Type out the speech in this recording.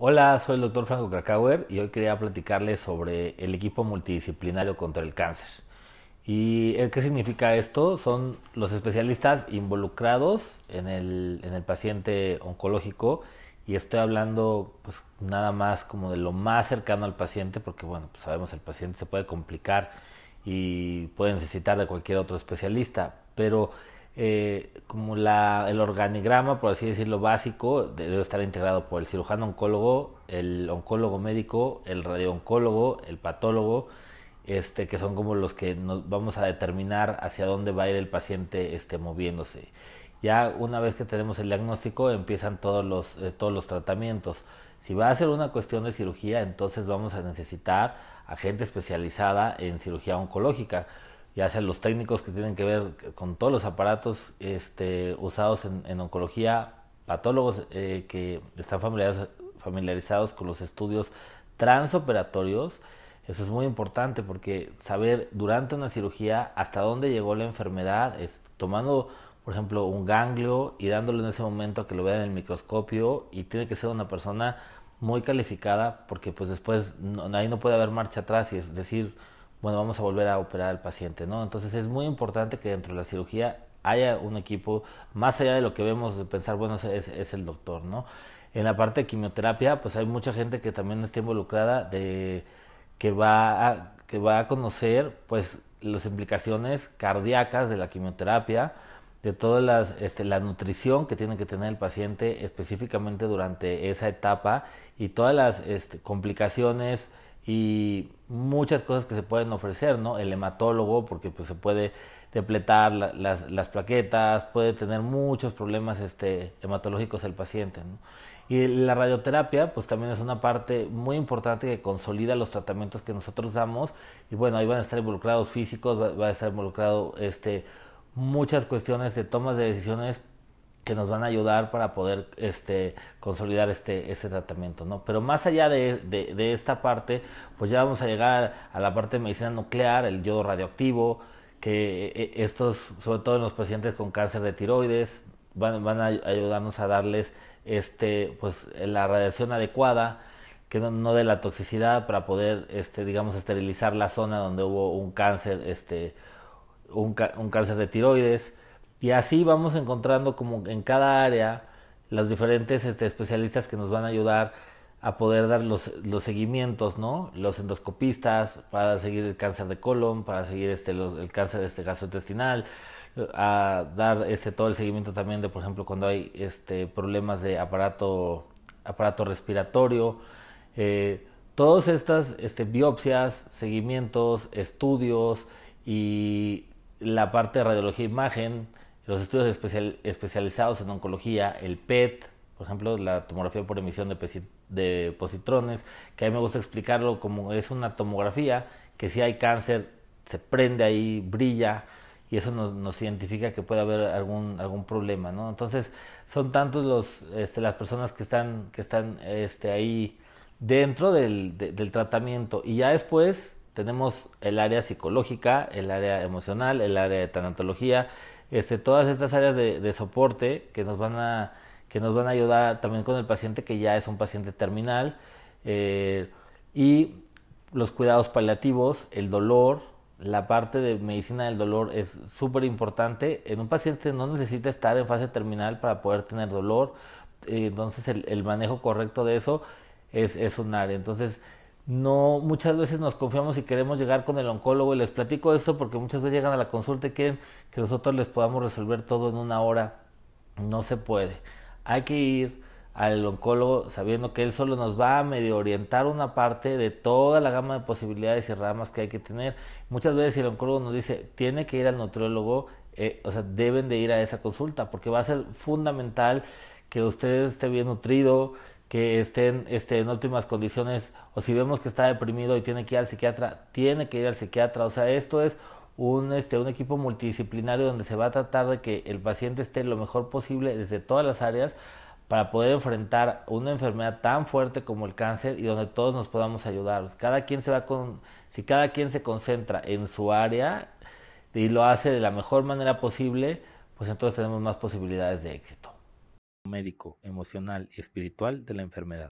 Hola, soy el doctor Franco Krakauer y hoy quería platicarles sobre el equipo multidisciplinario contra el cáncer. ¿Y qué significa esto? Son los especialistas involucrados en el, en el paciente oncológico y estoy hablando pues nada más como de lo más cercano al paciente porque bueno, pues sabemos el paciente se puede complicar y puede necesitar de cualquier otro especialista, pero eh, como la, el organigrama, por así decirlo, básico, debe estar integrado por el cirujano oncólogo, el oncólogo médico, el radiooncólogo, el patólogo, este, que son como los que nos vamos a determinar hacia dónde va a ir el paciente este, moviéndose. Ya una vez que tenemos el diagnóstico, empiezan todos los, eh, todos los tratamientos. Si va a ser una cuestión de cirugía, entonces vamos a necesitar a gente especializada en cirugía oncológica ya sean los técnicos que tienen que ver con todos los aparatos este, usados en, oncología, patólogos eh, que están familiarizados, familiarizados con los estudios transoperatorios. Eso es muy importante porque saber durante una cirugía hasta dónde llegó la enfermedad, es tomando, por ejemplo, un ganglio y dándole en ese momento a que lo vean en el microscopio y tiene que ser una persona muy calificada porque pues después ahí no puede haber marcha atrás y es decir, bueno, vamos a volver a operar al paciente, ¿no? Entonces es muy importante que dentro de la cirugía haya un equipo, más allá de lo que vemos de pensar, bueno, es, es el doctor, ¿no? En la parte de quimioterapia, pues hay mucha gente que también está involucrada de que va a, que va a conocer, pues, las implicaciones cardíacas de la quimioterapia, de toda las, este, la nutrición que tiene que tener el paciente específicamente durante esa etapa y todas las este, complicaciones y muchas cosas que se pueden ofrecer, ¿no? El hematólogo, porque pues se puede depletar las, las, plaquetas, puede tener muchos problemas este, hematológicos el paciente. Y la radioterapia, pues también es una parte muy importante que consolida los tratamientos que nosotros damos. Y bueno, ahí van a estar involucrados físicos, va, va a estar involucrado este, muchas cuestiones de tomas de decisiones que nos van a ayudar para poder este, consolidar este, este tratamiento, ¿no? Pero más allá de, de, esta parte, pues ya vamos a llegar a la parte de medicina nuclear, el yodo radioactivo, que e, e, estos, sobre todo en los pacientes con cáncer de tiroides, van, van a ayudarnos a darles este, pues, la radiación adecuada, que no, no de la toxicidad para poder, este, digamos, esterilizar la zona donde hubo un cáncer, este, un, un cáncer de tiroides, y así vamos encontrando como en cada área los diferentes este, especialistas que nos van a ayudar a poder dar los, los seguimientos, ¿no? Los endoscopistas para seguir el cáncer de colon, para seguir este, el cáncer este, gastrointestinal, a dar este, todo el seguimiento también de, por ejemplo, cuando hay este, problemas de aparato, aparato respiratorio, eh, todas estas este, biopsias, seguimientos, estudios y la parte de radiología e imagen, los estudios especial, especializados en oncología, el PET, por ejemplo, la tomografía por emisión de, positrones, que a mí me gusta explicarlo como es una tomografía, que si hay cáncer, se prende ahí, brilla, y eso nos, nos identifica que puede haber algún, algún problema, ¿no? Entonces, son tantos los, este, las personas que están, que están este, ahí dentro del, del tratamiento, y ya después tenemos el área psicológica, el área emocional, el área de tanatología, este, todas estas áreas de, soporte que nos van a que nos van a ayudar también con el paciente que ya es un paciente terminal eh, y los cuidados paliativos, el dolor, la parte de medicina del dolor es súper importante. En un paciente no necesita estar en fase terminal para poder tener dolor, eh, entonces el, manejo correcto de eso es, es un área. Entonces, no muchas veces nos confiamos y queremos llegar con el oncólogo y les platico esto porque muchas veces llegan a la consulta y quieren que nosotros les podamos resolver todo en una hora. No se puede. Hay que ir al oncólogo sabiendo que él solo nos va a medio orientar una parte de toda la gama de posibilidades y ramas que hay que tener. Muchas veces el oncólogo nos dice, tiene que ir al nutriólogo, eh, o sea, deben de ir a esa consulta porque va a ser fundamental que usted esté bien nutrido, que estén este, en óptimas condiciones o si vemos que está deprimido y tiene que ir al psiquiatra, tiene que ir al psiquiatra. O sea, esto es un, este, un equipo multidisciplinario donde se va a tratar de que el paciente esté lo mejor posible desde todas las áreas para poder enfrentar una enfermedad tan fuerte como el cáncer y donde todos nos podamos ayudar. Cada quien se va con, si cada quien se concentra en su área y lo hace de la mejor manera posible, pues entonces tenemos más posibilidades de éxito. Médico, emocional y espiritual de la enfermedad.